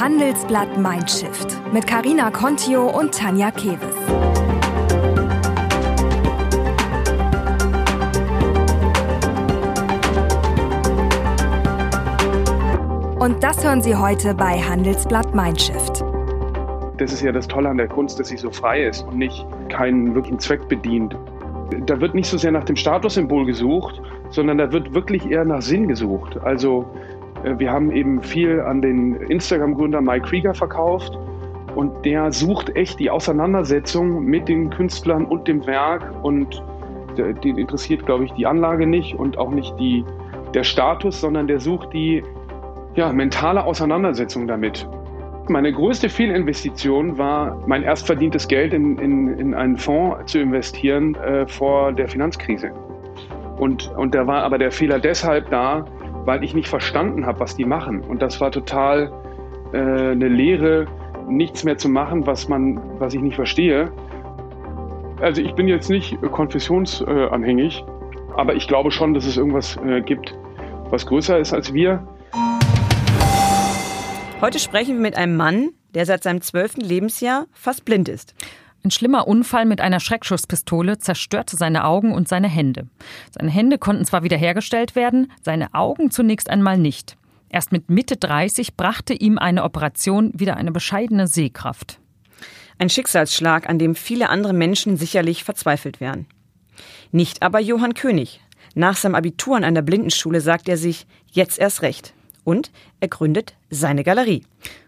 Handelsblatt Mindshift mit Karina Contio und Tanja Keves. Und das hören Sie heute bei Handelsblatt Mindshift. Das ist ja das Tolle an der Kunst, dass sie so frei ist und nicht keinen wirklichen Zweck bedient. Da wird nicht so sehr nach dem Statussymbol gesucht, sondern da wird wirklich eher nach Sinn gesucht. Also wir haben eben viel an den Instagram-Gründer Mike Krieger verkauft und der sucht echt die Auseinandersetzung mit den Künstlern und dem Werk und den interessiert, glaube ich, die Anlage nicht und auch nicht die, der Status, sondern der sucht die ja, mentale Auseinandersetzung damit. Meine größte Fehlinvestition war, mein erst verdientes Geld in, in, in einen Fonds zu investieren äh, vor der Finanzkrise. Und, und da war aber der Fehler deshalb da, weil ich nicht verstanden habe, was die machen. Und das war total äh, eine Lehre, nichts mehr zu machen, was, man, was ich nicht verstehe. Also ich bin jetzt nicht konfessionsanhängig, aber ich glaube schon, dass es irgendwas äh, gibt, was größer ist als wir. Heute sprechen wir mit einem Mann, der seit seinem zwölften Lebensjahr fast blind ist. Ein schlimmer Unfall mit einer Schreckschusspistole zerstörte seine Augen und seine Hände. Seine Hände konnten zwar wiederhergestellt werden, seine Augen zunächst einmal nicht. Erst mit Mitte 30 brachte ihm eine Operation wieder eine bescheidene Sehkraft. Ein Schicksalsschlag, an dem viele andere Menschen sicherlich verzweifelt wären. Nicht aber Johann König. Nach seinem Abitur an einer Blindenschule sagt er sich, jetzt erst recht. Und er gründet seine Galerie.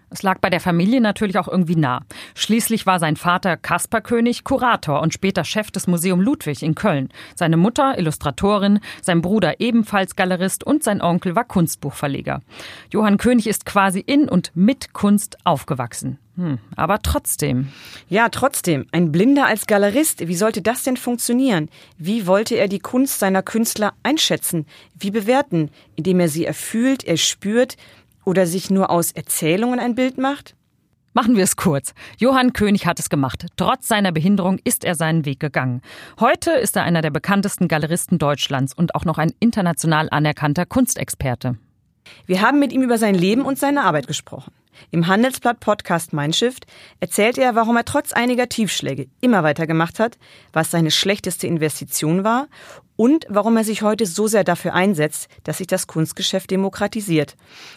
Es lag bei der Familie natürlich auch irgendwie nah. Schließlich war sein Vater Kaspar König Kurator und später Chef des Museum Ludwig in Köln. Seine Mutter Illustratorin, sein Bruder ebenfalls Galerist und sein Onkel war Kunstbuchverleger. Johann König ist quasi in und mit Kunst aufgewachsen. Hm, aber trotzdem. Ja, trotzdem. Ein Blinder als Galerist, wie sollte das denn funktionieren? Wie wollte er die Kunst seiner Künstler einschätzen? Wie bewerten? Indem er sie erfühlt, er spürt, oder sich nur aus Erzählungen ein Bild macht? Machen wir es kurz. Johann König hat es gemacht. Trotz seiner Behinderung ist er seinen Weg gegangen. Heute ist er einer der bekanntesten Galeristen Deutschlands und auch noch ein international anerkannter Kunstexperte. Wir haben mit ihm über sein Leben und seine Arbeit gesprochen. Im Handelsblatt Podcast Mein Shift erzählt er, warum er trotz einiger Tiefschläge immer weitergemacht hat, was seine schlechteste Investition war und warum er sich heute so sehr dafür einsetzt, dass sich das Kunstgeschäft demokratisiert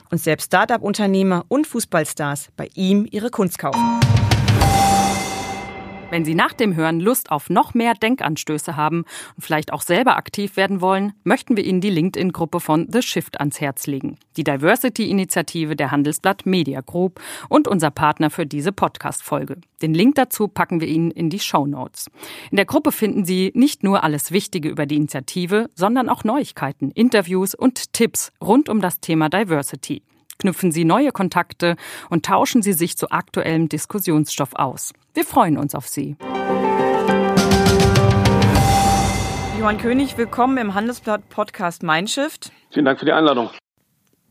und selbst Start-up-Unternehmer und Fußballstars bei ihm ihre Kunst kaufen. Wenn Sie nach dem Hören Lust auf noch mehr Denkanstöße haben und vielleicht auch selber aktiv werden wollen, möchten wir Ihnen die LinkedIn-Gruppe von The Shift ans Herz legen, die Diversity-Initiative der Handelsblatt Media Group und unser Partner für diese Podcast-Folge. Den Link dazu packen wir Ihnen in die Show Notes. In der Gruppe finden Sie nicht nur alles Wichtige über die Initiative, sondern auch Neuigkeiten, Interviews und Tipps rund um das Thema Diversity knüpfen Sie neue Kontakte und tauschen Sie sich zu aktuellem Diskussionsstoff aus. Wir freuen uns auf Sie. Johann König, willkommen im Handelsblatt Podcast Mindshift. Vielen Dank für die Einladung.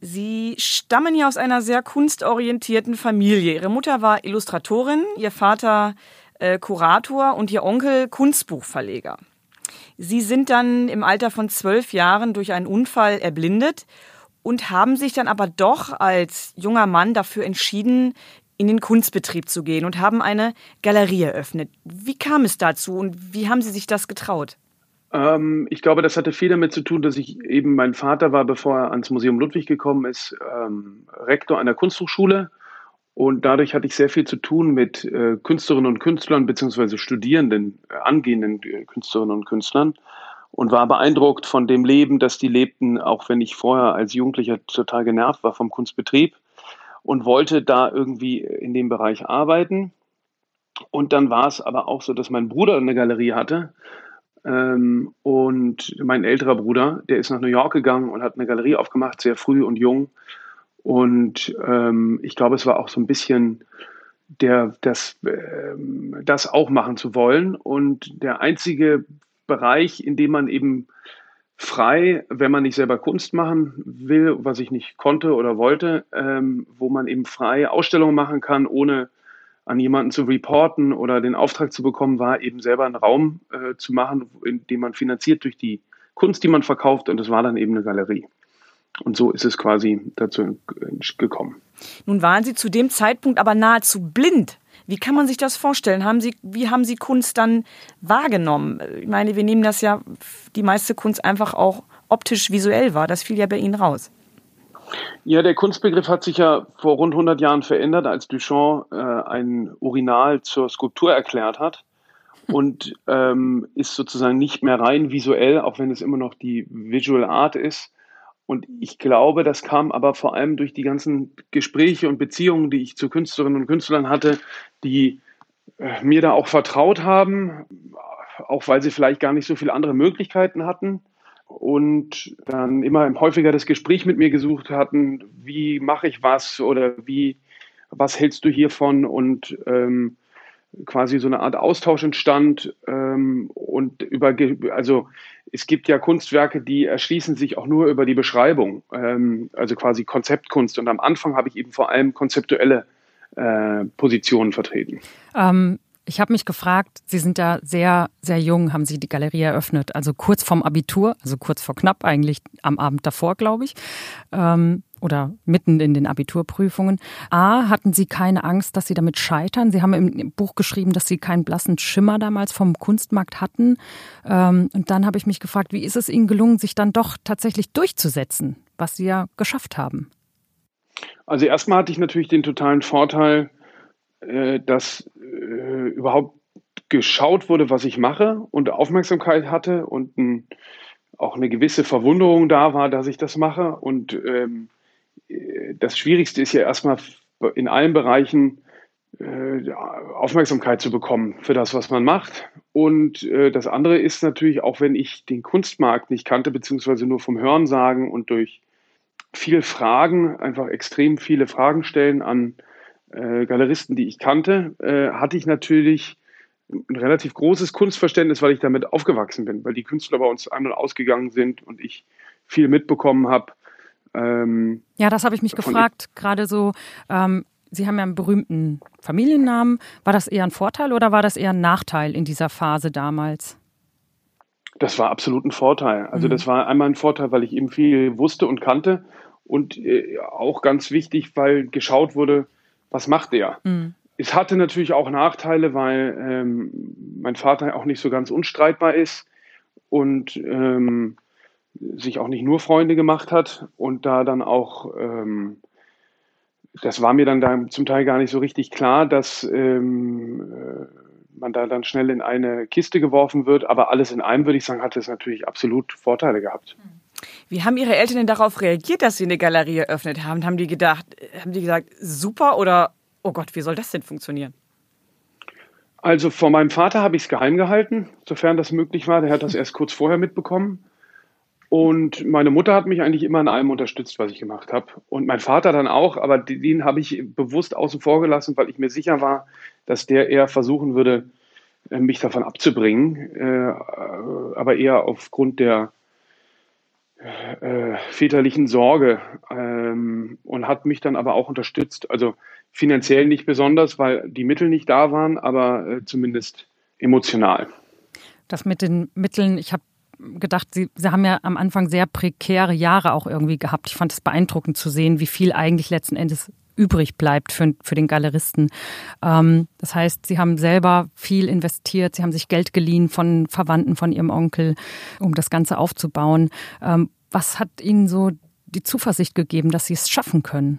Sie stammen ja aus einer sehr kunstorientierten Familie. Ihre Mutter war Illustratorin, Ihr Vater äh, Kurator und Ihr Onkel Kunstbuchverleger. Sie sind dann im Alter von zwölf Jahren durch einen Unfall erblindet und haben sich dann aber doch als junger Mann dafür entschieden, in den Kunstbetrieb zu gehen und haben eine Galerie eröffnet. Wie kam es dazu und wie haben Sie sich das getraut? Ähm, ich glaube, das hatte viel damit zu tun, dass ich eben mein Vater war, bevor er ans Museum Ludwig gekommen ist, ähm, Rektor einer Kunsthochschule. Und dadurch hatte ich sehr viel zu tun mit äh, Künstlerinnen und Künstlern beziehungsweise Studierenden, äh, angehenden äh, Künstlerinnen und Künstlern und war beeindruckt von dem Leben, das die lebten, auch wenn ich vorher als Jugendlicher total genervt war vom Kunstbetrieb und wollte da irgendwie in dem Bereich arbeiten. Und dann war es aber auch so, dass mein Bruder eine Galerie hatte. Ähm, und mein älterer Bruder, der ist nach New York gegangen und hat eine Galerie aufgemacht, sehr früh und jung. Und ähm, ich glaube, es war auch so ein bisschen der, das, äh, das auch machen zu wollen. Und der einzige Bereich, in dem man eben frei, wenn man nicht selber Kunst machen will, was ich nicht konnte oder wollte, ähm, wo man eben frei Ausstellungen machen kann, ohne an jemanden zu reporten oder den Auftrag zu bekommen, war eben selber einen Raum äh, zu machen, in dem man finanziert durch die Kunst, die man verkauft und das war dann eben eine Galerie. Und so ist es quasi dazu gekommen. Nun waren Sie zu dem Zeitpunkt aber nahezu blind. Wie kann man sich das vorstellen? Haben Sie, wie haben Sie Kunst dann wahrgenommen? Ich meine, wir nehmen das ja, die meiste Kunst einfach auch optisch visuell wahr. Das fiel ja bei Ihnen raus. Ja, der Kunstbegriff hat sich ja vor rund 100 Jahren verändert, als Duchamp äh, ein Urinal zur Skulptur erklärt hat und ähm, ist sozusagen nicht mehr rein visuell, auch wenn es immer noch die Visual Art ist. Und ich glaube, das kam aber vor allem durch die ganzen Gespräche und Beziehungen, die ich zu Künstlerinnen und Künstlern hatte, die äh, mir da auch vertraut haben, auch weil sie vielleicht gar nicht so viele andere Möglichkeiten hatten und dann immer häufiger das Gespräch mit mir gesucht hatten, wie mache ich was oder wie, was hältst du hiervon? Und ähm, quasi so eine Art Austausch entstand ähm, und über, also es gibt ja Kunstwerke, die erschließen sich auch nur über die Beschreibung, ähm, also quasi Konzeptkunst. Und am Anfang habe ich eben vor allem konzeptuelle äh, Positionen vertreten. Ähm, ich habe mich gefragt, Sie sind ja sehr, sehr jung, haben Sie die Galerie eröffnet, also kurz vorm Abitur, also kurz vor knapp eigentlich am Abend davor, glaube ich, ähm, oder mitten in den Abiturprüfungen. A, hatten Sie keine Angst, dass Sie damit scheitern? Sie haben im Buch geschrieben, dass Sie keinen blassen Schimmer damals vom Kunstmarkt hatten. Ähm, und dann habe ich mich gefragt, wie ist es Ihnen gelungen, sich dann doch tatsächlich durchzusetzen, was Sie ja geschafft haben? Also erstmal hatte ich natürlich den totalen Vorteil, äh, dass äh, überhaupt geschaut wurde, was ich mache und Aufmerksamkeit hatte und ein, auch eine gewisse Verwunderung da war, dass ich das mache. Und ähm, das Schwierigste ist ja erstmal in allen Bereichen äh, Aufmerksamkeit zu bekommen für das, was man macht. Und äh, das andere ist natürlich, auch wenn ich den Kunstmarkt nicht kannte, beziehungsweise nur vom Hörensagen und durch viele Fragen, einfach extrem viele Fragen stellen an äh, Galeristen, die ich kannte, äh, hatte ich natürlich ein relativ großes Kunstverständnis, weil ich damit aufgewachsen bin, weil die Künstler bei uns ein- und ausgegangen sind und ich viel mitbekommen habe. Ähm, ja, das habe ich mich gefragt, gerade so. Ähm, Sie haben ja einen berühmten Familiennamen. War das eher ein Vorteil oder war das eher ein Nachteil in dieser Phase damals? Das war absolut ein Vorteil. Also mhm. das war einmal ein Vorteil, weil ich eben viel wusste und kannte und äh, auch ganz wichtig, weil geschaut wurde, was macht der? Mhm. Es hatte natürlich auch Nachteile, weil ähm, mein Vater auch nicht so ganz unstreitbar ist und ähm, sich auch nicht nur Freunde gemacht hat und da dann auch, ähm, das war mir dann da zum Teil gar nicht so richtig klar, dass ähm, äh, man da dann schnell in eine Kiste geworfen wird. Aber alles in allem würde ich sagen, hat es natürlich absolut Vorteile gehabt. Wie haben Ihre Eltern denn darauf reagiert, dass Sie eine Galerie eröffnet haben? Haben die gedacht, haben die gesagt, super oder oh Gott, wie soll das denn funktionieren? Also von meinem Vater habe ich es geheim gehalten, sofern das möglich war. Der hat das erst kurz vorher mitbekommen. Und meine Mutter hat mich eigentlich immer in allem unterstützt, was ich gemacht habe. Und mein Vater dann auch, aber den habe ich bewusst außen vor gelassen, weil ich mir sicher war, dass der eher versuchen würde, äh, mich davon abzubringen, äh, aber eher aufgrund der äh, väterlichen Sorge ähm, und hat mich dann aber auch unterstützt. Also finanziell nicht besonders, weil die Mittel nicht da waren, aber zumindest emotional. Das mit den Mitteln, ich habe gedacht, Sie, Sie haben ja am Anfang sehr prekäre Jahre auch irgendwie gehabt. Ich fand es beeindruckend zu sehen, wie viel eigentlich letzten Endes übrig bleibt für, für den Galeristen. Ähm, das heißt, Sie haben selber viel investiert, Sie haben sich Geld geliehen von Verwandten, von Ihrem Onkel, um das Ganze aufzubauen. Ähm, was hat Ihnen so die Zuversicht gegeben, dass Sie es schaffen können?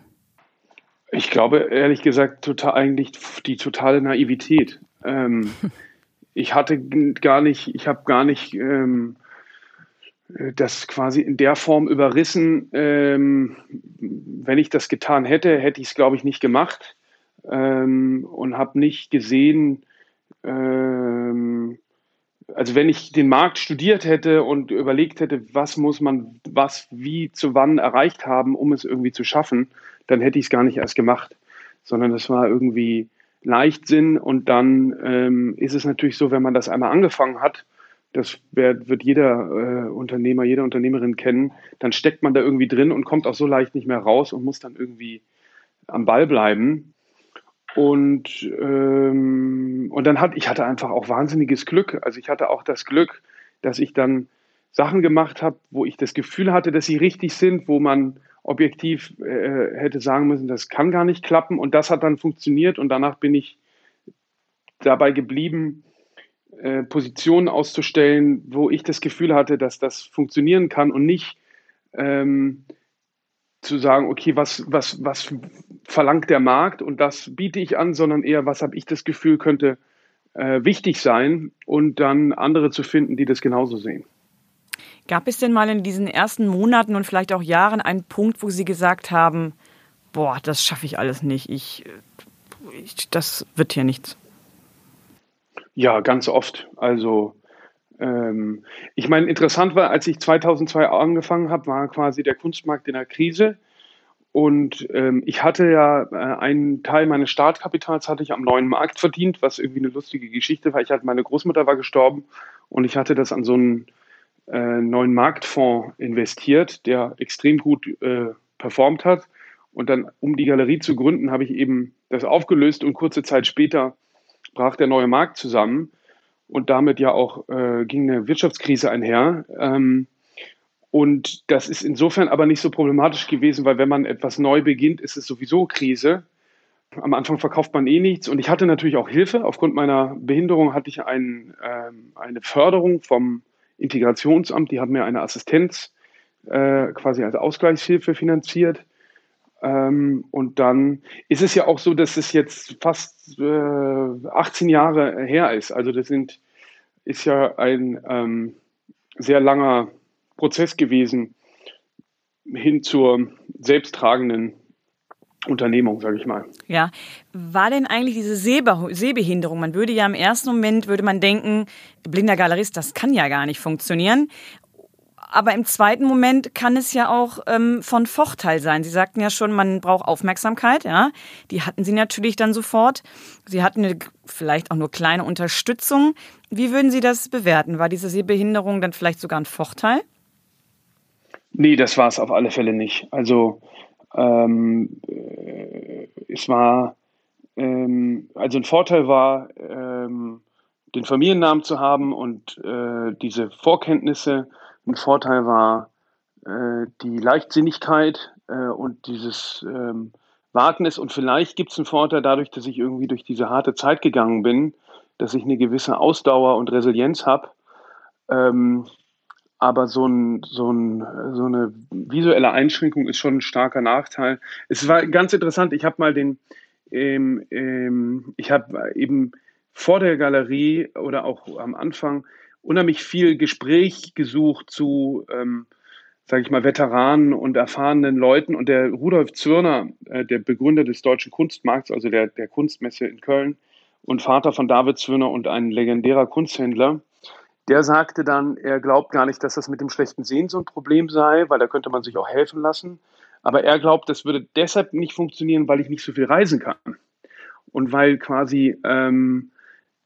Ich glaube, ehrlich gesagt, total, eigentlich die totale Naivität. Ähm, ich hatte gar nicht, ich habe gar nicht ähm, das quasi in der Form überrissen. Ähm, wenn ich das getan hätte, hätte ich es, glaube ich, nicht gemacht ähm, und habe nicht gesehen, ähm, also wenn ich den Markt studiert hätte und überlegt hätte, was muss man, was, wie, zu wann erreicht haben, um es irgendwie zu schaffen, dann hätte ich es gar nicht erst gemacht, sondern das war irgendwie Leichtsinn und dann ähm, ist es natürlich so, wenn man das einmal angefangen hat, das wird jeder äh, Unternehmer, jede Unternehmerin kennen, dann steckt man da irgendwie drin und kommt auch so leicht nicht mehr raus und muss dann irgendwie am Ball bleiben. Und, ähm, und dann hat, ich hatte einfach auch wahnsinniges Glück. Also ich hatte auch das Glück, dass ich dann Sachen gemacht habe, wo ich das Gefühl hatte, dass sie richtig sind, wo man objektiv äh, hätte sagen müssen, das kann gar nicht klappen. Und das hat dann funktioniert und danach bin ich dabei geblieben, äh, Positionen auszustellen, wo ich das Gefühl hatte, dass das funktionieren kann und nicht ähm, zu sagen, okay, was, was, was verlangt der Markt und das biete ich an, sondern eher, was habe ich das Gefühl, könnte äh, wichtig sein und dann andere zu finden, die das genauso sehen. Gab es denn mal in diesen ersten Monaten und vielleicht auch Jahren einen Punkt, wo Sie gesagt haben, boah, das schaffe ich alles nicht, ich, ich, das wird hier nichts? Ja, ganz oft. Also ähm, ich meine, interessant war, als ich 2002 angefangen habe, war quasi der Kunstmarkt in der Krise. Und ähm, ich hatte ja äh, einen Teil meines Startkapitals hatte ich am neuen Markt verdient, was irgendwie eine lustige Geschichte war. Ich hatte meine Großmutter war gestorben und ich hatte das an so einen äh, neuen Marktfonds investiert, der extrem gut äh, performt hat. Und dann, um die Galerie zu gründen, habe ich eben das aufgelöst und kurze Zeit später brach der neue Markt zusammen und damit ja auch äh, ging eine Wirtschaftskrise einher. Ähm, und das ist insofern aber nicht so problematisch gewesen, weil wenn man etwas neu beginnt, ist es sowieso Krise. Am Anfang verkauft man eh nichts und ich hatte natürlich auch Hilfe. Aufgrund meiner Behinderung hatte ich ein, ähm, eine Förderung vom Integrationsamt, die haben mir eine Assistenz äh, quasi als Ausgleichshilfe finanziert. Ähm, und dann ist es ja auch so, dass es jetzt fast äh, 18 Jahre her ist. Also das sind, ist ja ein ähm, sehr langer Prozess gewesen hin zur selbsttragenden Unternehmung, sage ich mal. Ja, war denn eigentlich diese Sehbe Sehbehinderung? Man würde ja im ersten Moment würde man denken, blinder Galerist, das kann ja gar nicht funktionieren. Aber im zweiten Moment kann es ja auch ähm, von Vorteil sein. Sie sagten ja schon, man braucht Aufmerksamkeit, ja. Die hatten Sie natürlich dann sofort. Sie hatten eine, vielleicht auch nur kleine Unterstützung. Wie würden Sie das bewerten? War diese Sehbehinderung dann vielleicht sogar ein Vorteil? Nee, das war es auf alle Fälle nicht. Also ähm, äh, es war, ähm, also ein Vorteil war, ähm, den Familiennamen zu haben und äh, diese Vorkenntnisse. Ein Vorteil war äh, die Leichtsinnigkeit äh, und dieses ähm, Wagnis. Und vielleicht gibt es einen Vorteil dadurch, dass ich irgendwie durch diese harte Zeit gegangen bin, dass ich eine gewisse Ausdauer und Resilienz habe. Ähm, aber so, ein, so, ein, so eine visuelle Einschränkung ist schon ein starker Nachteil. Es war ganz interessant, ich habe mal den, ähm, ähm, ich habe eben vor der Galerie oder auch am Anfang unheimlich viel Gespräch gesucht zu, ähm, sage ich mal, Veteranen und erfahrenen Leuten. Und der Rudolf Zürner, äh, der Begründer des Deutschen Kunstmarkts, also der, der Kunstmesse in Köln und Vater von David Zürner und ein legendärer Kunsthändler, der sagte dann, er glaubt gar nicht, dass das mit dem schlechten Sehen so ein Problem sei, weil da könnte man sich auch helfen lassen. Aber er glaubt, das würde deshalb nicht funktionieren, weil ich nicht so viel reisen kann. Und weil quasi ähm,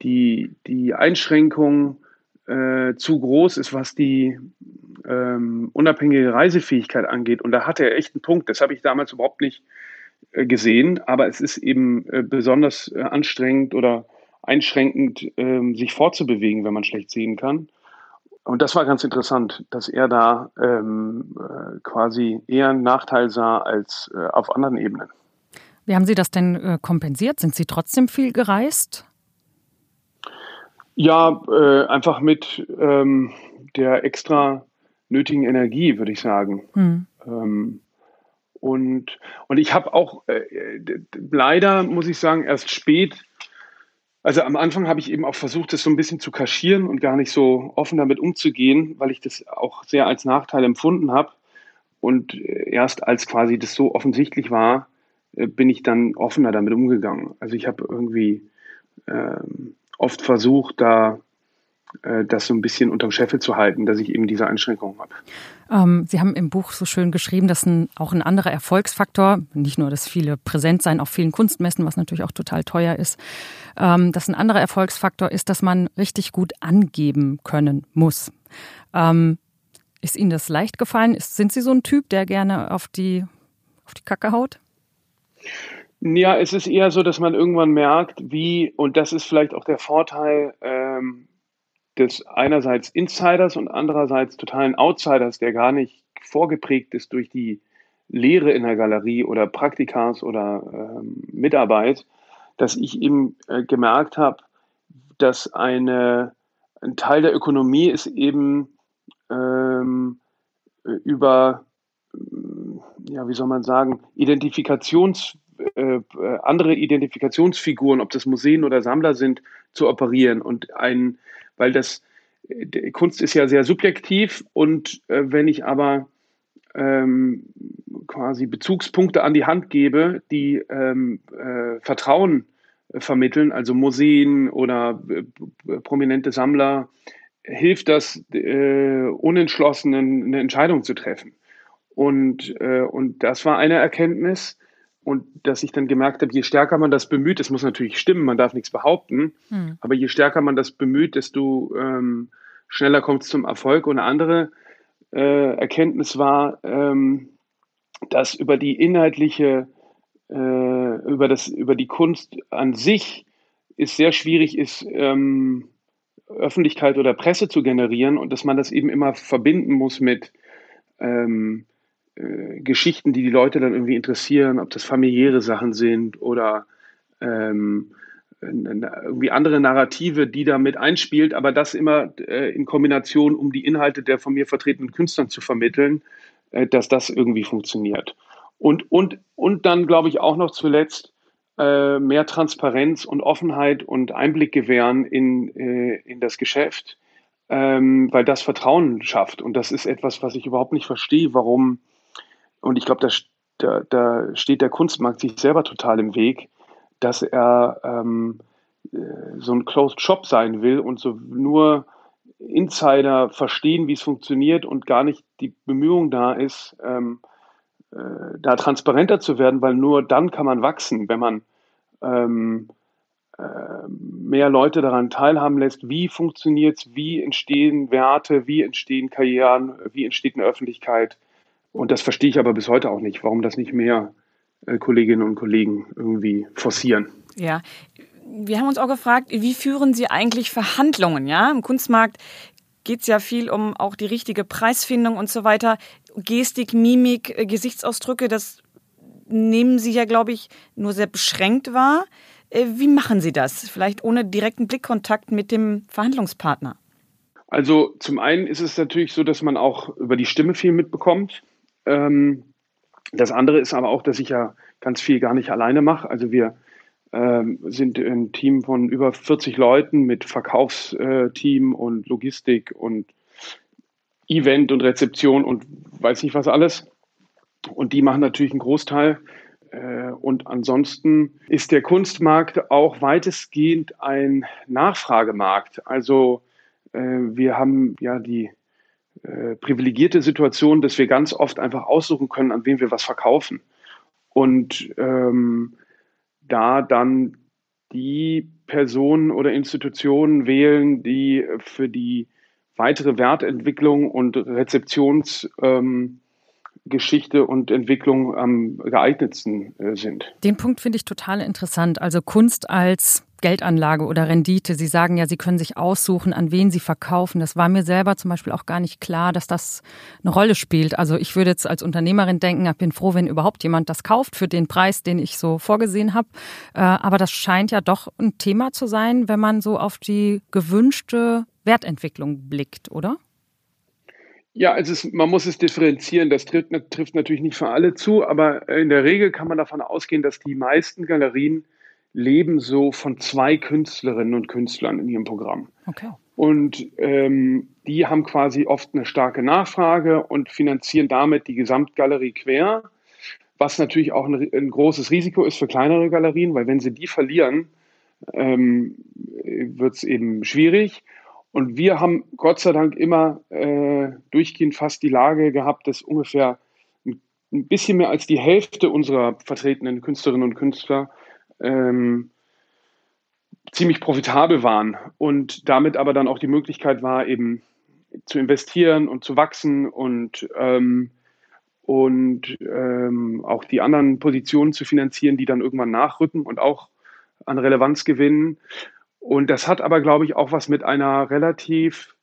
die, die Einschränkung äh, zu groß ist, was die ähm, unabhängige Reisefähigkeit angeht. Und da hat er echt einen Punkt. Das habe ich damals überhaupt nicht äh, gesehen. Aber es ist eben äh, besonders äh, anstrengend oder einschränkend, ähm, sich fortzubewegen, wenn man schlecht sehen kann. Und das war ganz interessant, dass er da ähm, äh, quasi eher einen Nachteil sah als äh, auf anderen Ebenen. Wie haben Sie das denn kompensiert? Sind Sie trotzdem viel gereist? Ja, äh, einfach mit ähm, der extra nötigen Energie, würde ich sagen. Hm. Ähm, und, und ich habe auch äh, leider, muss ich sagen, erst spät also am Anfang habe ich eben auch versucht, das so ein bisschen zu kaschieren und gar nicht so offen damit umzugehen, weil ich das auch sehr als Nachteil empfunden habe. Und äh, erst als quasi das so offensichtlich war, äh, bin ich dann offener damit umgegangen. Also ich habe irgendwie ähm, oft versucht, da äh, das so ein bisschen unterm Scheffel zu halten, dass ich eben diese Einschränkungen habe. Ähm, Sie haben im Buch so schön geschrieben, dass ein, auch ein anderer Erfolgsfaktor, nicht nur das viele präsent sein auf vielen Kunstmessen, was natürlich auch total teuer ist, ähm, dass ein anderer Erfolgsfaktor ist, dass man richtig gut angeben können muss. Ähm, ist Ihnen das leicht gefallen? Ist, sind Sie so ein Typ, der gerne auf die, auf die Kacke haut? Ja, es ist eher so, dass man irgendwann merkt, wie, und das ist vielleicht auch der Vorteil, ähm, des einerseits Insiders und andererseits totalen Outsiders, der gar nicht vorgeprägt ist durch die Lehre in der Galerie oder Praktikas oder ähm, Mitarbeit, dass ich eben äh, gemerkt habe, dass eine, ein Teil der Ökonomie ist eben ähm, über, ja, wie soll man sagen, Identifikations, äh, andere Identifikationsfiguren, ob das Museen oder Sammler sind, zu operieren und ein, weil das Kunst ist ja sehr subjektiv und äh, wenn ich aber ähm, quasi Bezugspunkte an die Hand gebe, die ähm, äh, Vertrauen äh, vermitteln, also Museen oder äh, prominente Sammler, hilft das äh, Unentschlossenen eine Entscheidung zu treffen. Und, äh, und das war eine Erkenntnis. Und dass ich dann gemerkt habe, je stärker man das bemüht, es muss natürlich stimmen, man darf nichts behaupten, hm. aber je stärker man das bemüht, desto ähm, schneller kommt es zum Erfolg. Und eine andere äh, Erkenntnis war, ähm, dass über die inhaltliche, äh, über, das, über die Kunst an sich es sehr schwierig ist, ähm, Öffentlichkeit oder Presse zu generieren und dass man das eben immer verbinden muss mit ähm, äh, Geschichten, die die Leute dann irgendwie interessieren, ob das familiäre Sachen sind oder ähm, irgendwie andere Narrative, die da mit einspielt, aber das immer äh, in Kombination, um die Inhalte der von mir vertretenen Künstlern zu vermitteln, äh, dass das irgendwie funktioniert. Und, und, und dann glaube ich auch noch zuletzt äh, mehr Transparenz und Offenheit und Einblick gewähren in, äh, in das Geschäft, ähm, weil das Vertrauen schafft. Und das ist etwas, was ich überhaupt nicht verstehe, warum, und ich glaube, da, da, steht der Kunstmarkt sich selber total im Weg, dass er ähm, äh, so ein Closed Shop sein will und so nur Insider verstehen, wie es funktioniert und gar nicht die Bemühung da ist, ähm, äh, da transparenter zu werden, weil nur dann kann man wachsen, wenn man ähm, äh, mehr Leute daran teilhaben lässt, wie funktioniert es, wie entstehen Werte, wie entstehen Karrieren, wie entsteht eine Öffentlichkeit. Und das verstehe ich aber bis heute auch nicht, warum das nicht mehr äh, Kolleginnen und Kollegen irgendwie forcieren. Ja. Wir haben uns auch gefragt, wie führen Sie eigentlich Verhandlungen? Ja, im Kunstmarkt geht es ja viel um auch die richtige Preisfindung und so weiter. Gestik, Mimik, äh, Gesichtsausdrücke, das nehmen Sie ja, glaube ich, nur sehr beschränkt wahr. Äh, wie machen Sie das? Vielleicht ohne direkten Blickkontakt mit dem Verhandlungspartner? Also zum einen ist es natürlich so, dass man auch über die Stimme viel mitbekommt. Ähm, das andere ist aber auch, dass ich ja ganz viel gar nicht alleine mache. Also wir ähm, sind ein Team von über 40 Leuten mit Verkaufsteam und Logistik und Event und Rezeption und weiß nicht was alles. Und die machen natürlich einen Großteil. Äh, und ansonsten ist der Kunstmarkt auch weitestgehend ein Nachfragemarkt. Also äh, wir haben ja die äh, privilegierte Situation, dass wir ganz oft einfach aussuchen können, an wen wir was verkaufen. Und ähm, da dann die Personen oder Institutionen wählen, die für die weitere Wertentwicklung und Rezeptions ähm, Geschichte und Entwicklung am geeignetsten äh, sind. Den Punkt finde ich total interessant. Also Kunst als Geldanlage oder Rendite. Sie sagen ja, Sie können sich aussuchen, an wen Sie verkaufen. Das war mir selber zum Beispiel auch gar nicht klar, dass das eine Rolle spielt. Also ich würde jetzt als Unternehmerin denken, ich bin froh, wenn überhaupt jemand das kauft für den Preis, den ich so vorgesehen habe. Äh, aber das scheint ja doch ein Thema zu sein, wenn man so auf die gewünschte Wertentwicklung blickt, oder? Ja, also es, man muss es differenzieren. Das trifft, trifft natürlich nicht für alle zu, aber in der Regel kann man davon ausgehen, dass die meisten Galerien leben so von zwei Künstlerinnen und Künstlern in ihrem Programm. Okay. Und ähm, die haben quasi oft eine starke Nachfrage und finanzieren damit die Gesamtgalerie quer, was natürlich auch ein, ein großes Risiko ist für kleinere Galerien, weil wenn sie die verlieren, ähm, wird es eben schwierig. Und wir haben Gott sei Dank immer äh, durchgehend fast die Lage gehabt, dass ungefähr ein bisschen mehr als die Hälfte unserer vertretenen Künstlerinnen und Künstler ähm, ziemlich profitabel waren und damit aber dann auch die Möglichkeit war, eben zu investieren und zu wachsen und, ähm, und ähm, auch die anderen Positionen zu finanzieren, die dann irgendwann nachrücken und auch an Relevanz gewinnen. Und das hat aber, glaube ich, auch was mit einer relativ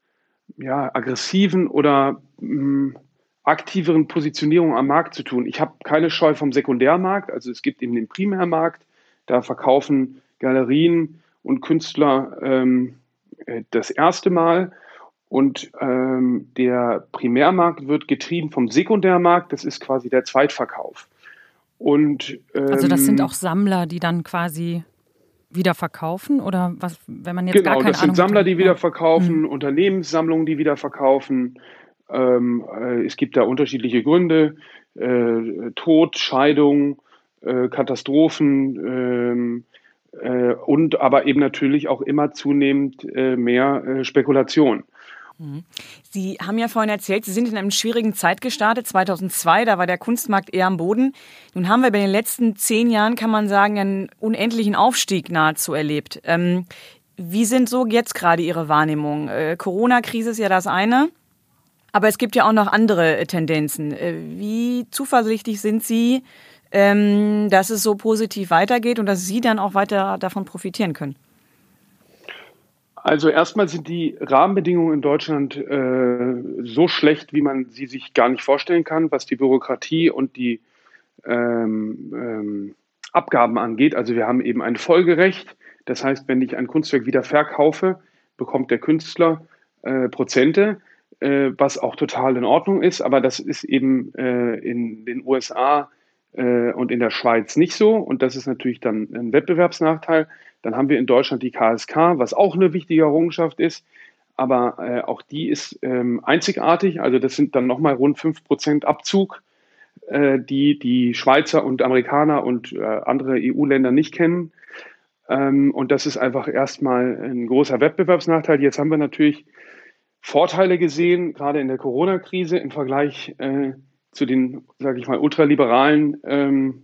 ja, aggressiven oder mh, mm, aktiveren Positionierung am Markt zu tun. Ich habe keine Scheu vom Sekundärmarkt, also es gibt eben den Primärmarkt, da verkaufen Galerien und Künstler ähm, äh, das erste Mal. Und ähm, der Primärmarkt wird getrieben vom Sekundärmarkt, das ist quasi der Zweitverkauf. Und, ähm, also das sind ähm, auch Sammler, die dann quasi wieder verkaufen oder was, wenn man jetzt genau, gar keine Ahnung das sind Sammler, die wieder verkaufen, mhm. Unternehmenssammlungen, die wieder verkaufen. Ähm, äh, es gibt da unterschiedliche Gründe: äh, Tod, Scheidung, äh, Katastrophen ähm, äh, und aber eben natürlich auch immer zunehmend äh, mehr äh, Spekulation. Mhm. Sie haben ja vorhin erzählt, Sie sind in einer schwierigen Zeit gestartet, 2002, da war der Kunstmarkt eher am Boden. Nun haben wir bei den letzten zehn Jahren, kann man sagen, einen unendlichen Aufstieg nahezu erlebt. Ähm, wie sind so jetzt gerade Ihre Wahrnehmungen? Äh, Corona-Krise ist ja das eine, aber es gibt ja auch noch andere äh, Tendenzen. Äh, wie zuversichtlich sind Sie, ähm, dass es so positiv weitergeht und dass Sie dann auch weiter davon profitieren können? Also erstmal sind die Rahmenbedingungen in Deutschland äh, so schlecht, wie man sie sich gar nicht vorstellen kann, was die Bürokratie und die ähm, ähm, Abgaben angeht. Also wir haben eben ein Folgerecht. Das heißt, wenn ich ein Kunstwerk wieder verkaufe, bekommt der Künstler äh, Prozente, äh, was auch total in Ordnung ist. Aber das ist eben äh, in den USA äh, und in der Schweiz nicht so. Und das ist natürlich dann ein Wettbewerbsnachteil. Dann haben wir in Deutschland die KSK, was auch eine wichtige Errungenschaft ist. Aber äh, auch die ist ähm, einzigartig. Also das sind dann nochmal rund 5% Abzug, äh, die die Schweizer und Amerikaner und äh, andere EU-Länder nicht kennen. Ähm, und das ist einfach erstmal ein großer Wettbewerbsnachteil. Jetzt haben wir natürlich Vorteile gesehen, gerade in der Corona-Krise im Vergleich äh, zu den, sage ich mal, ultraliberalen ähm,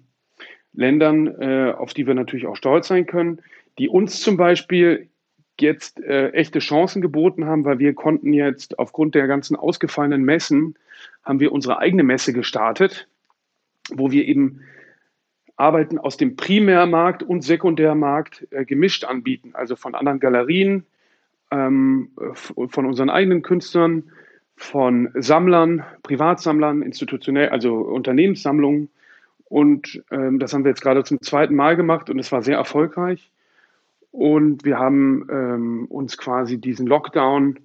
Ländern, äh, auf die wir natürlich auch stolz sein können die uns zum Beispiel jetzt äh, echte Chancen geboten haben, weil wir konnten jetzt aufgrund der ganzen ausgefallenen Messen, haben wir unsere eigene Messe gestartet, wo wir eben Arbeiten aus dem Primärmarkt und Sekundärmarkt äh, gemischt anbieten, also von anderen Galerien, ähm, von unseren eigenen Künstlern, von Sammlern, Privatsammlern, institutionell, also Unternehmenssammlungen. Und ähm, das haben wir jetzt gerade zum zweiten Mal gemacht und es war sehr erfolgreich. Und wir haben ähm, uns quasi diesen Lockdown,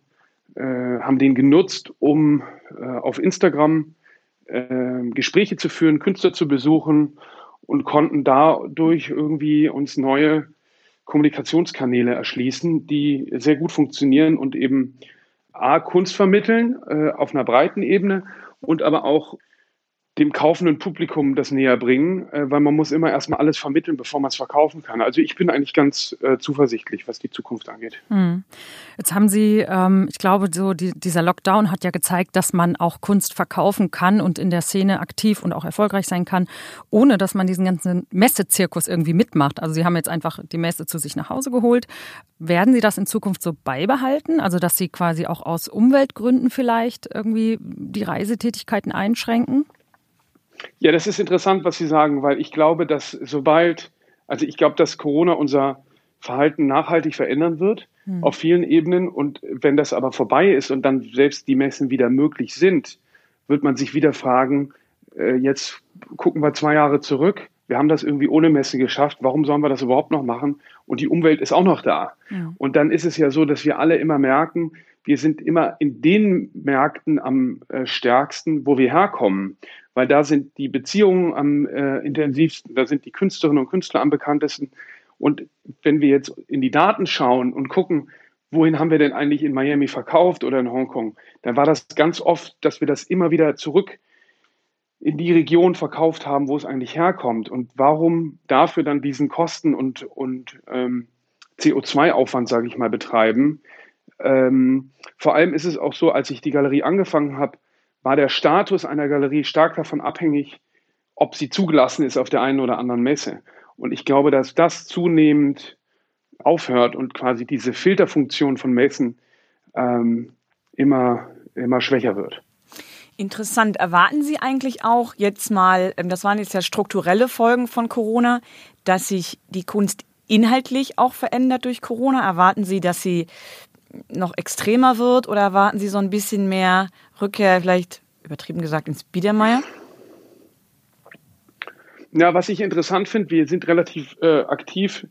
äh, haben den genutzt, um äh, auf Instagram äh, Gespräche zu führen, Künstler zu besuchen und konnten dadurch irgendwie uns neue Kommunikationskanäle erschließen, die sehr gut funktionieren und eben A, Kunst vermitteln äh, auf einer breiten Ebene und aber auch dem kaufenden Publikum das näher bringen, äh, weil man muss immer erstmal alles vermitteln, bevor man es verkaufen kann. Also ich bin eigentlich ganz äh, zuversichtlich, was die Zukunft angeht. Hm. Jetzt haben Sie, ähm, ich glaube, so die, dieser Lockdown hat ja gezeigt, dass man auch Kunst verkaufen kann und in der Szene aktiv und auch erfolgreich sein kann, ohne dass man diesen ganzen Messezirkus irgendwie mitmacht. Also Sie haben jetzt einfach die Messe zu sich nach Hause geholt. Werden Sie das in Zukunft so beibehalten? Also dass Sie quasi auch aus Umweltgründen vielleicht irgendwie die Reisetätigkeiten einschränken? Ja, das ist interessant, was Sie sagen, weil ich glaube, dass sobald, also ich glaube, dass Corona unser Verhalten nachhaltig verändern wird hm. auf vielen Ebenen. Und wenn das aber vorbei ist und dann selbst die Messen wieder möglich sind, wird man sich wieder fragen, äh, jetzt gucken wir zwei Jahre zurück. Wir haben das irgendwie ohne Messe geschafft. Warum sollen wir das überhaupt noch machen? Und die Umwelt ist auch noch da. Ja. Und dann ist es ja so, dass wir alle immer merken, wir sind immer in den Märkten am äh, stärksten, wo wir herkommen weil da sind die Beziehungen am äh, intensivsten, da sind die Künstlerinnen und Künstler am bekanntesten. Und wenn wir jetzt in die Daten schauen und gucken, wohin haben wir denn eigentlich in Miami verkauft oder in Hongkong, dann war das ganz oft, dass wir das immer wieder zurück in die Region verkauft haben, wo es eigentlich herkommt. Und warum dafür dann diesen Kosten- und, und ähm, CO2-Aufwand, sage ich mal, betreiben? Ähm, vor allem ist es auch so, als ich die Galerie angefangen habe, war der Status einer Galerie stark davon abhängig, ob sie zugelassen ist auf der einen oder anderen Messe. Und ich glaube, dass das zunehmend aufhört und quasi diese Filterfunktion von Messen ähm, immer, immer schwächer wird. Interessant. Erwarten Sie eigentlich auch jetzt mal, ähm, das waren jetzt ja strukturelle Folgen von Corona, dass sich die Kunst inhaltlich auch verändert durch Corona? Erwarten Sie, dass sie noch extremer wird oder erwarten Sie so ein bisschen mehr Rückkehr, vielleicht übertrieben gesagt, ins Biedermeier? Ja, was ich interessant finde, wir sind relativ äh, aktiv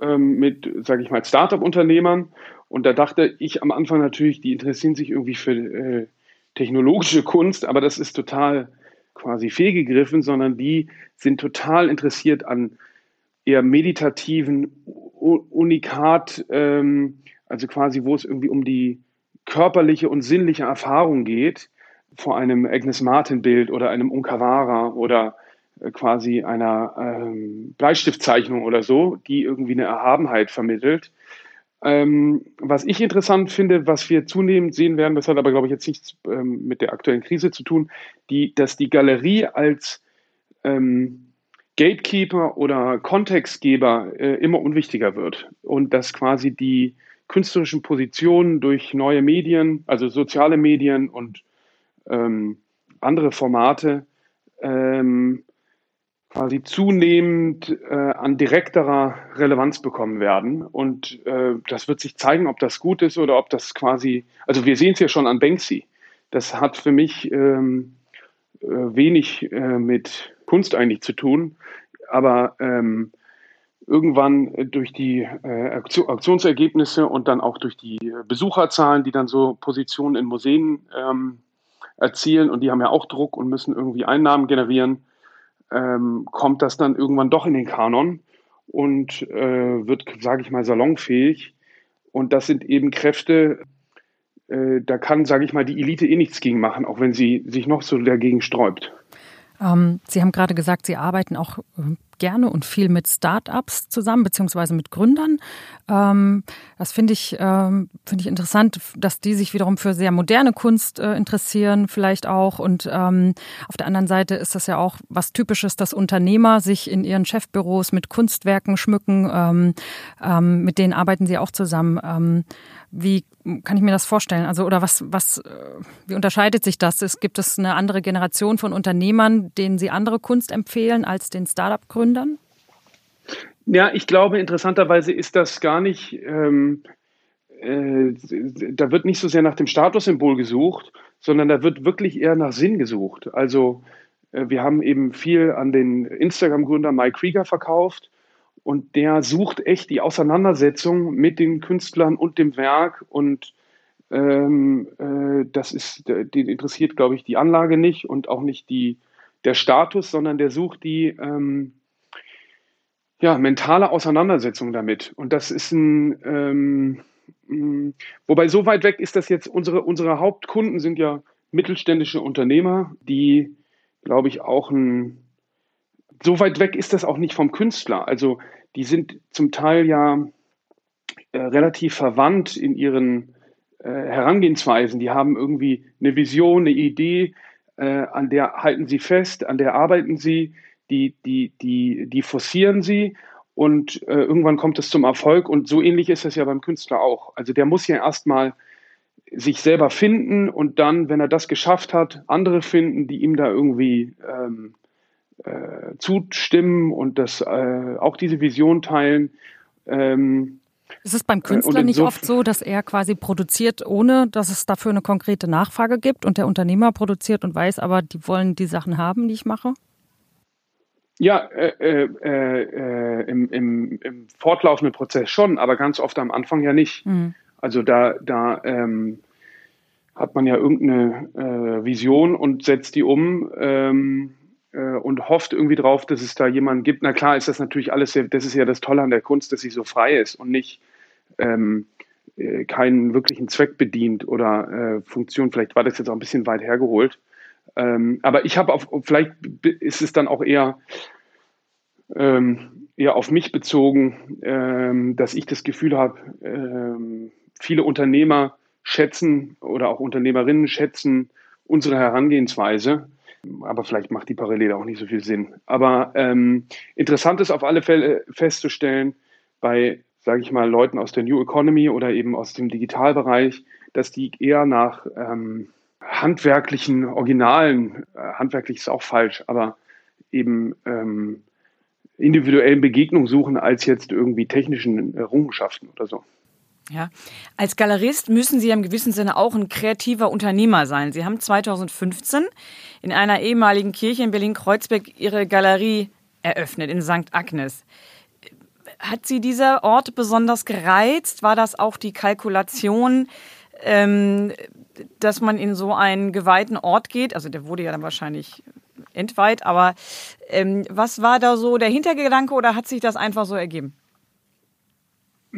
ähm, mit, sage ich mal, Startup-Unternehmern. Und da dachte ich am Anfang natürlich, die interessieren sich irgendwie für äh, technologische Kunst, aber das ist total quasi fehlgegriffen, sondern die sind total interessiert an eher meditativen Unikat, ähm, also quasi, wo es irgendwie um die körperliche und sinnliche Erfahrung geht, vor einem Agnes Martin-Bild oder einem Unkawara oder äh, quasi einer ähm, Bleistiftzeichnung oder so, die irgendwie eine Erhabenheit vermittelt. Ähm, was ich interessant finde, was wir zunehmend sehen werden, das hat aber, glaube ich, jetzt nichts ähm, mit der aktuellen Krise zu tun, die, dass die Galerie als ähm, Gatekeeper oder Kontextgeber äh, immer unwichtiger wird und dass quasi die künstlerischen Positionen durch neue Medien, also soziale Medien und ähm, andere Formate, ähm, quasi zunehmend äh, an direkterer Relevanz bekommen werden. Und äh, das wird sich zeigen, ob das gut ist oder ob das quasi, also wir sehen es ja schon an Banksy. Das hat für mich ähm, äh, wenig äh, mit Kunst eigentlich zu tun, aber ähm, irgendwann durch die äh, Auktionsergebnisse und dann auch durch die Besucherzahlen, die dann so Positionen in Museen ähm, erzielen und die haben ja auch Druck und müssen irgendwie Einnahmen generieren, ähm, kommt das dann irgendwann doch in den Kanon und äh, wird, sage ich mal, salonfähig. Und das sind eben Kräfte, äh, da kann, sage ich mal, die Elite eh nichts gegen machen, auch wenn sie sich noch so dagegen sträubt. Ähm, sie haben gerade gesagt, Sie arbeiten auch äh, gerne und viel mit Startups zusammen, beziehungsweise mit Gründern. Ähm, das finde ich, ähm, finde ich interessant, dass die sich wiederum für sehr moderne Kunst äh, interessieren, vielleicht auch. Und ähm, auf der anderen Seite ist das ja auch was Typisches, dass Unternehmer sich in ihren Chefbüros mit Kunstwerken schmücken. Ähm, ähm, mit denen arbeiten sie auch zusammen. Wie kann ich mir das vorstellen? Also, oder was, was, äh, wie unterscheidet sich das? Es, gibt es eine andere Generation von Unternehmern, denen Sie andere Kunst empfehlen als den Startup-Gründern? Ja, ich glaube, interessanterweise ist das gar nicht, ähm, äh, da wird nicht so sehr nach dem Statussymbol gesucht, sondern da wird wirklich eher nach Sinn gesucht. Also, äh, wir haben eben viel an den Instagram-Gründer Mike Krieger verkauft und der sucht echt die Auseinandersetzung mit den Künstlern und dem Werk. Und ähm, äh, das ist, den interessiert, glaube ich, die Anlage nicht und auch nicht die, der Status, sondern der sucht die ähm, ja, mentale Auseinandersetzung damit. Und das ist ein, ähm, mh, wobei so weit weg ist das jetzt, unsere, unsere Hauptkunden sind ja mittelständische Unternehmer, die, glaube ich, auch ein so weit weg ist das auch nicht vom Künstler. Also die sind zum Teil ja äh, relativ verwandt in ihren äh, Herangehensweisen. Die haben irgendwie eine Vision, eine Idee, äh, an der halten sie fest, an der arbeiten sie, die, die, die, die forcieren sie und äh, irgendwann kommt es zum Erfolg. Und so ähnlich ist es ja beim Künstler auch. Also der muss ja erstmal sich selber finden und dann, wenn er das geschafft hat, andere finden, die ihm da irgendwie ähm, äh, zustimmen und das äh, auch diese Vision teilen. Ähm, ist es beim Künstler nicht oft so, dass er quasi produziert, ohne dass es dafür eine konkrete Nachfrage gibt und der Unternehmer produziert und weiß, aber die wollen die Sachen haben, die ich mache? Ja, äh, äh, äh, im, im, im, fortlaufenden Prozess schon, aber ganz oft am Anfang ja nicht. Mhm. Also da, da ähm, hat man ja irgendeine äh, Vision und setzt die um. Ähm, äh, und hofft irgendwie drauf, dass es da jemanden gibt. Na klar ist das natürlich alles, das ist ja das Tolle an der Kunst, dass sie so frei ist und nicht ähm, äh, keinen wirklichen Zweck bedient oder äh, Funktion. Vielleicht war das jetzt auch ein bisschen weit hergeholt. Ähm, aber ich habe auf, vielleicht ist es dann auch eher, ähm, eher auf mich bezogen, ähm, dass ich das Gefühl habe, ähm, viele Unternehmer schätzen oder auch Unternehmerinnen schätzen unsere Herangehensweise aber vielleicht macht die Parallele auch nicht so viel Sinn. Aber ähm, interessant ist auf alle Fälle festzustellen, bei, sage ich mal, Leuten aus der New Economy oder eben aus dem Digitalbereich, dass die eher nach ähm, handwerklichen Originalen, äh, handwerklich ist auch falsch, aber eben ähm, individuellen Begegnungen suchen als jetzt irgendwie technischen Errungenschaften oder so. Ja, als Galerist müssen Sie im gewissen Sinne auch ein kreativer Unternehmer sein. Sie haben 2015 in einer ehemaligen Kirche in Berlin-Kreuzberg Ihre Galerie eröffnet in St. Agnes. Hat Sie dieser Ort besonders gereizt? War das auch die Kalkulation, ähm, dass man in so einen geweihten Ort geht? Also der wurde ja dann wahrscheinlich entweiht, aber ähm, was war da so der Hintergedanke oder hat sich das einfach so ergeben?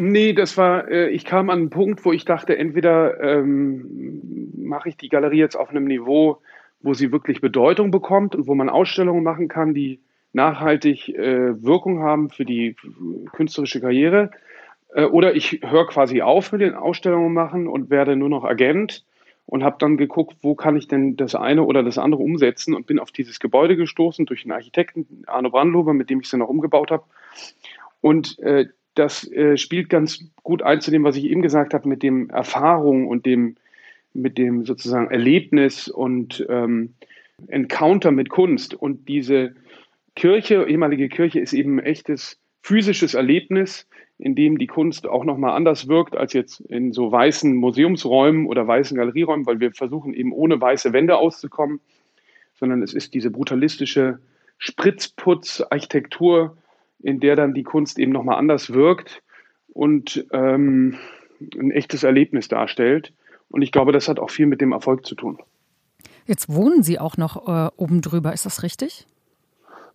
Nee, das war, äh, ich kam an einen Punkt, wo ich dachte, entweder ähm, mache ich die Galerie jetzt auf einem Niveau, wo sie wirklich Bedeutung bekommt und wo man Ausstellungen machen kann, die nachhaltig äh, Wirkung haben für die künstlerische Karriere. Äh, oder ich höre quasi auf mit den Ausstellungen machen und werde nur noch Agent und habe dann geguckt, wo kann ich denn das eine oder das andere umsetzen und bin auf dieses Gebäude gestoßen durch einen Architekten, Arno Brandlober, mit dem ich es dann auch umgebaut habe. Und äh, das äh, spielt ganz gut ein zu dem, was ich eben gesagt habe, mit dem Erfahrung und dem, mit dem sozusagen Erlebnis und ähm, Encounter mit Kunst. Und diese Kirche, ehemalige Kirche, ist eben ein echtes physisches Erlebnis, in dem die Kunst auch nochmal anders wirkt als jetzt in so weißen Museumsräumen oder weißen Galerieräumen, weil wir versuchen eben ohne weiße Wände auszukommen, sondern es ist diese brutalistische Spritzputz-Architektur, in der dann die Kunst eben nochmal anders wirkt und ähm, ein echtes Erlebnis darstellt. Und ich glaube, das hat auch viel mit dem Erfolg zu tun. Jetzt wohnen Sie auch noch äh, oben drüber, ist das richtig?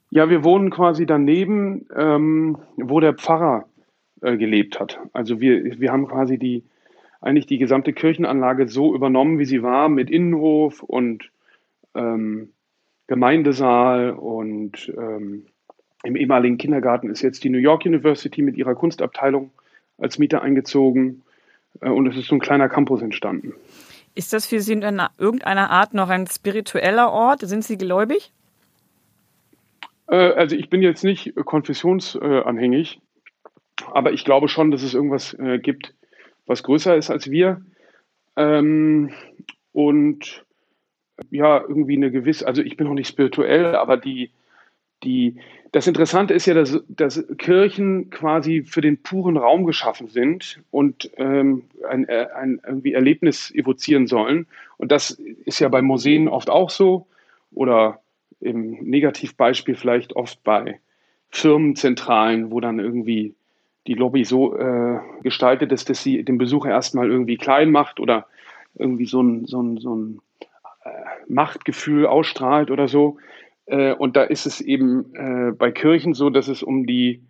Ja, wir wohnen quasi daneben, ähm, wo der Pfarrer äh, gelebt hat. Also wir, wir haben quasi die, eigentlich die gesamte Kirchenanlage so übernommen, wie sie war, mit Innenhof und ähm, Gemeindesaal und ähm, im ehemaligen Kindergarten ist jetzt die New York University mit ihrer Kunstabteilung als Mieter eingezogen äh, und es ist so ein kleiner Campus entstanden. Ist das für Sie in irgendeiner Art noch ein spiritueller Ort? Sind Sie gläubig? Äh, also ich bin jetzt nicht konfessionsanhängig, aber ich glaube schon, dass es irgendwas äh, gibt, was größer ist als wir. Ähm, und ja, irgendwie eine gewisse, also ich bin noch nicht spirituell, aber die, die, das Interessante ist ja, dass, dass Kirchen quasi für den puren Raum geschaffen sind und ähm, ein, äh, ein irgendwie Erlebnis evozieren sollen. Und das ist ja bei Museen oft auch so oder im Negativbeispiel vielleicht oft bei Firmenzentralen, wo dann irgendwie die Lobby so äh, gestaltet ist, dass sie den Besucher erstmal irgendwie klein macht oder irgendwie so ein, so ein, so ein äh, Machtgefühl ausstrahlt oder so. Äh, und da ist es eben äh, bei Kirchen so, dass es um die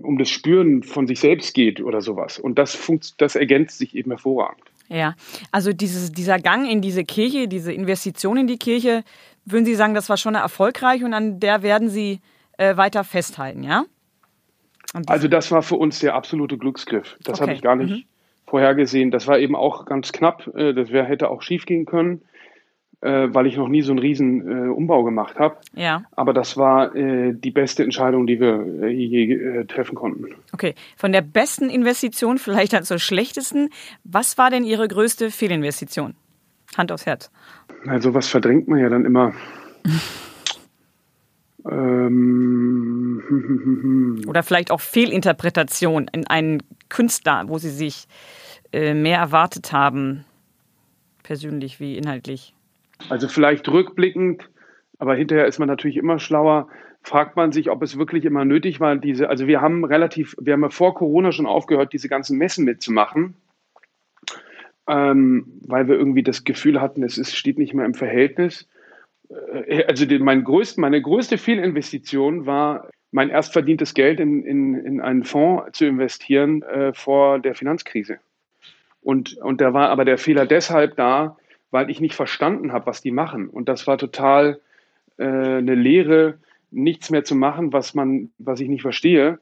um das Spüren von sich selbst geht oder sowas. Und das, funkt, das ergänzt sich eben hervorragend. Ja, also dieses, dieser Gang in diese Kirche, diese Investition in die Kirche, würden Sie sagen, das war schon erfolgreich und an der werden Sie äh, weiter festhalten, ja? Also das war für uns der absolute Glücksgriff. Das okay. habe ich gar nicht mhm. vorhergesehen. Das war eben auch ganz knapp. Äh, das wär, hätte auch schief gehen können äh, weil ich noch nie so einen riesen äh, Umbau gemacht habe. Ja. Aber das war äh, die beste Entscheidung, die wir äh, je äh, treffen konnten. Okay, von der besten Investition vielleicht dann zur schlechtesten. Was war denn Ihre größte Fehlinvestition? Hand aufs Herz. Also was verdrängt man ja dann immer. ähm, Oder vielleicht auch Fehlinterpretation in einen Künstler, wo Sie sich äh, mehr erwartet haben, persönlich wie inhaltlich. Also vielleicht rückblickend, aber hinterher ist man natürlich immer schlauer, fragt man sich, ob es wirklich immer nötig war, diese, also wir haben relativ, wir haben ja vor Corona schon aufgehört, diese ganzen Messen mitzumachen, ähm, weil wir irgendwie das Gefühl hatten, es ist, steht nicht mehr im Verhältnis. Äh, also die, mein größt, meine größte Fehlinvestition war, mein erst verdientes Geld in, in, in einen Fonds zu investieren äh, vor der Finanzkrise. Und, und da war aber der Fehler deshalb da, weil ich nicht verstanden habe, was die machen. Und das war total äh, eine Lehre, nichts mehr zu machen, was man, was ich nicht verstehe.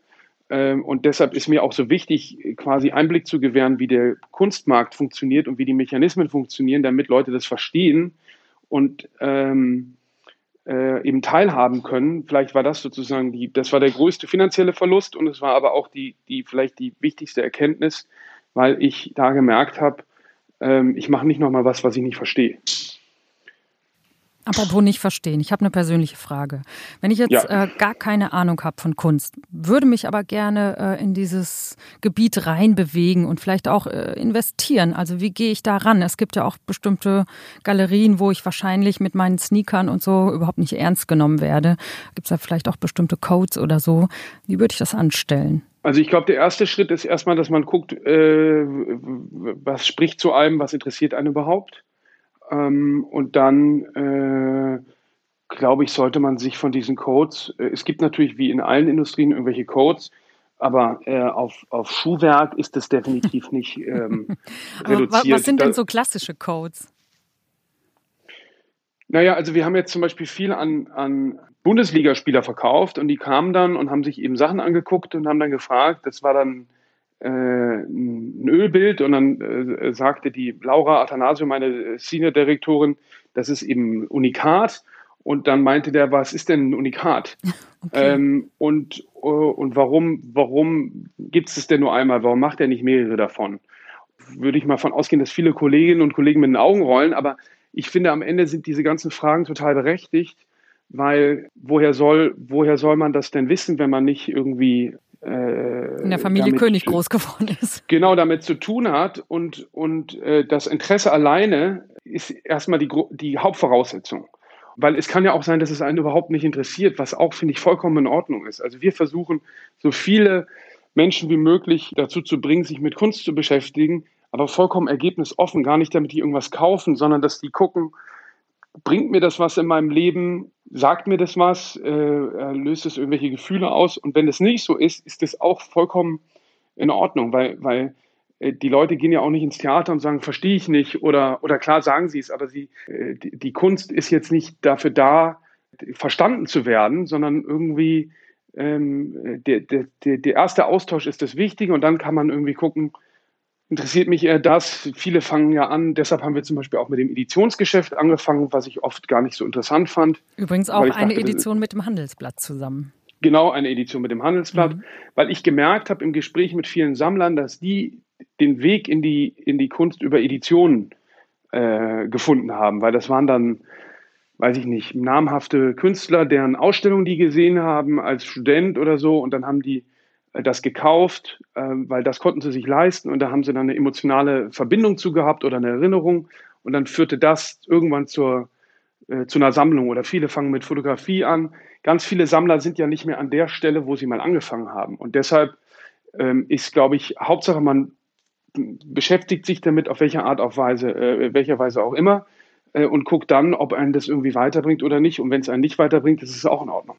Ähm, und deshalb ist mir auch so wichtig, quasi Einblick zu gewähren, wie der Kunstmarkt funktioniert und wie die Mechanismen funktionieren, damit Leute das verstehen und ähm, äh, eben teilhaben können. Vielleicht war das sozusagen die, das war der größte finanzielle Verlust und es war aber auch die, die vielleicht die wichtigste Erkenntnis, weil ich da gemerkt habe, ähm, ich mache nicht nochmal was, was ich nicht verstehe. Apropos nicht verstehen, ich habe eine persönliche Frage. Wenn ich jetzt ja. äh, gar keine Ahnung habe von Kunst, würde mich aber gerne äh, in dieses Gebiet reinbewegen und vielleicht auch äh, investieren. Also wie gehe ich da ran? Es gibt ja auch bestimmte Galerien, wo ich wahrscheinlich mit meinen Sneakern und so überhaupt nicht ernst genommen werde. Gibt es da vielleicht auch bestimmte Codes oder so? Wie würde ich das anstellen? Also ich glaube, der erste Schritt ist erstmal, dass man guckt, äh, was spricht zu einem, was interessiert einen überhaupt. Ähm, und dann, äh, glaube ich, sollte man sich von diesen Codes, äh, es gibt natürlich wie in allen Industrien irgendwelche Codes, aber äh, auf, auf Schuhwerk ist das definitiv nicht ähm, reduziert. was sind denn so klassische Codes? Naja, also wir haben jetzt zum Beispiel viel an, an Bundesligaspieler verkauft und die kamen dann und haben sich eben Sachen angeguckt und haben dann gefragt, das war dann ein Ölbild und dann äh, sagte die Laura Athanasio, meine Senior-Direktorin, das ist eben Unikat. Und dann meinte der, was ist denn ein Unikat? Okay. Ähm, und, uh, und warum, warum gibt es denn nur einmal? Warum macht er nicht mehrere davon? Würde ich mal von ausgehen, dass viele Kolleginnen und Kollegen mit den Augen rollen, aber ich finde, am Ende sind diese ganzen Fragen total berechtigt, weil woher soll, woher soll man das denn wissen, wenn man nicht irgendwie äh, in der Familie König groß geworden ist. Genau damit zu tun hat und, und äh, das Interesse alleine ist erstmal die, die Hauptvoraussetzung. Weil es kann ja auch sein, dass es einen überhaupt nicht interessiert, was auch, finde ich, vollkommen in Ordnung ist. Also wir versuchen, so viele Menschen wie möglich dazu zu bringen, sich mit Kunst zu beschäftigen, aber vollkommen ergebnisoffen, gar nicht damit die irgendwas kaufen, sondern dass die gucken, bringt mir das was in meinem Leben? Sagt mir das was? Äh, äh, löst es irgendwelche Gefühle aus? Und wenn es nicht so ist, ist das auch vollkommen in Ordnung, weil, weil äh, die Leute gehen ja auch nicht ins Theater und sagen, verstehe ich nicht oder, oder klar sagen sie es, aber sie, äh, die, die, Kunst ist jetzt nicht dafür da, verstanden zu werden, sondern irgendwie ähm, der, der, der erste Austausch ist das Wichtige und dann kann man irgendwie gucken, interessiert mich eher das. Viele fangen ja an, deshalb haben wir zum Beispiel auch mit dem Editionsgeschäft angefangen, was ich oft gar nicht so interessant fand. Übrigens auch eine dachte, Edition mit dem Handelsblatt zusammen. Genau, eine Edition mit dem Handelsblatt, mhm. weil ich gemerkt habe im Gespräch mit vielen Sammlern, dass die den Weg in die, in die Kunst über Editionen äh, gefunden haben, weil das waren dann, weiß ich nicht, namhafte Künstler, deren Ausstellungen die gesehen haben als Student oder so und dann haben die das gekauft, ähm, weil das konnten sie sich leisten und da haben sie dann eine emotionale Verbindung zu gehabt oder eine Erinnerung und dann führte das irgendwann zur, äh, zu einer Sammlung oder viele fangen mit Fotografie an. Ganz viele Sammler sind ja nicht mehr an der Stelle, wo sie mal angefangen haben und deshalb ähm, ist, glaube ich, Hauptsache man beschäftigt sich damit auf welche Art auf Weise, äh, welcher Weise auch immer äh, und guckt dann, ob einen das irgendwie weiterbringt oder nicht und wenn es einen nicht weiterbringt, ist es auch in Ordnung.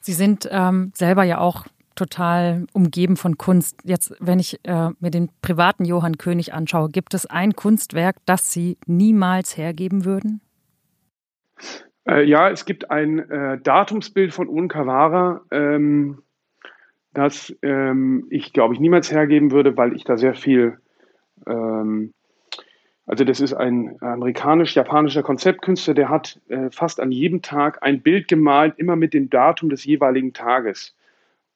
Sie sind ähm, selber ja auch total umgeben von Kunst. Jetzt, wenn ich äh, mir den privaten Johann König anschaue, gibt es ein Kunstwerk, das Sie niemals hergeben würden? Äh, ja, es gibt ein äh, Datumsbild von Unkawara, ähm, das ähm, ich, glaube ich, niemals hergeben würde, weil ich da sehr viel ähm, also das ist ein amerikanisch-japanischer Konzeptkünstler, der hat äh, fast an jedem Tag ein Bild gemalt, immer mit dem Datum des jeweiligen Tages.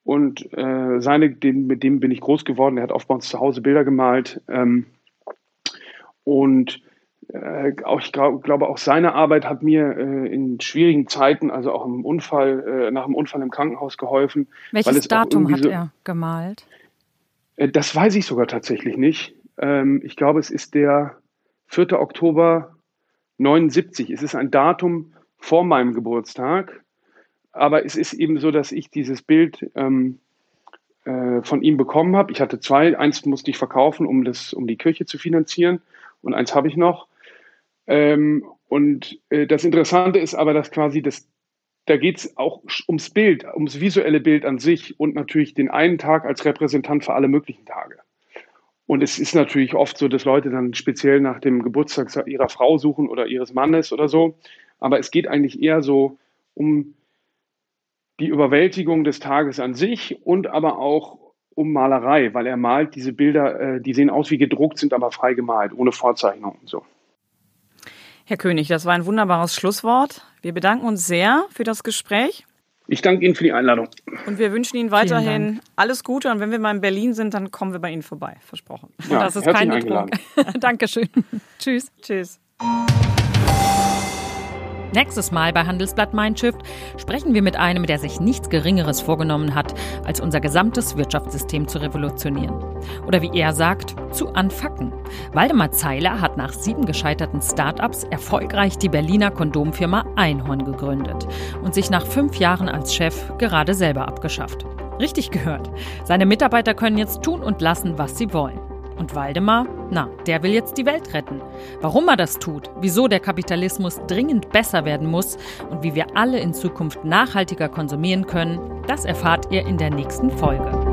Und äh, seine, den, mit dem bin ich groß geworden. Er hat oft bei uns zu Hause Bilder gemalt. Ähm, und äh, auch, ich glaub, glaube, auch seine Arbeit hat mir äh, in schwierigen Zeiten, also auch im Unfall, äh, nach dem Unfall im Krankenhaus geholfen. Welches Datum hat so, er gemalt? Äh, das weiß ich sogar tatsächlich nicht. Ähm, ich glaube, es ist der 4. Oktober 79. Es ist ein Datum vor meinem Geburtstag. Aber es ist eben so, dass ich dieses Bild ähm, äh, von ihm bekommen habe. Ich hatte zwei. Eins musste ich verkaufen, um, das, um die Kirche zu finanzieren. Und eins habe ich noch. Ähm, und äh, das Interessante ist aber, dass quasi das, da geht es auch ums Bild, ums visuelle Bild an sich und natürlich den einen Tag als Repräsentant für alle möglichen Tage. Und es ist natürlich oft so, dass Leute dann speziell nach dem Geburtstag ihrer Frau suchen oder ihres Mannes oder so. Aber es geht eigentlich eher so um die Überwältigung des Tages an sich und aber auch um Malerei, weil er malt diese Bilder, äh, die sehen aus wie gedruckt, sind aber frei gemalt, ohne Vorzeichnung und so. Herr König, das war ein wunderbares Schlusswort. Wir bedanken uns sehr für das Gespräch. Ich danke Ihnen für die Einladung. Und wir wünschen Ihnen weiterhin alles Gute. Und wenn wir mal in Berlin sind, dann kommen wir bei Ihnen vorbei. Versprochen. Ja, das ist kein Betrug. Dankeschön. Tschüss. Tschüss. Nächstes Mal bei Handelsblatt Mindshift sprechen wir mit einem, der sich nichts Geringeres vorgenommen hat, als unser gesamtes Wirtschaftssystem zu revolutionieren. Oder wie er sagt, zu anfacken. Waldemar Zeiler hat nach sieben gescheiterten Start-ups erfolgreich die Berliner Kondomfirma Einhorn gegründet und sich nach fünf Jahren als Chef gerade selber abgeschafft. Richtig gehört. Seine Mitarbeiter können jetzt tun und lassen, was sie wollen. Und Waldemar? Na, der will jetzt die Welt retten. Warum er das tut, wieso der Kapitalismus dringend besser werden muss und wie wir alle in Zukunft nachhaltiger konsumieren können, das erfahrt ihr in der nächsten Folge.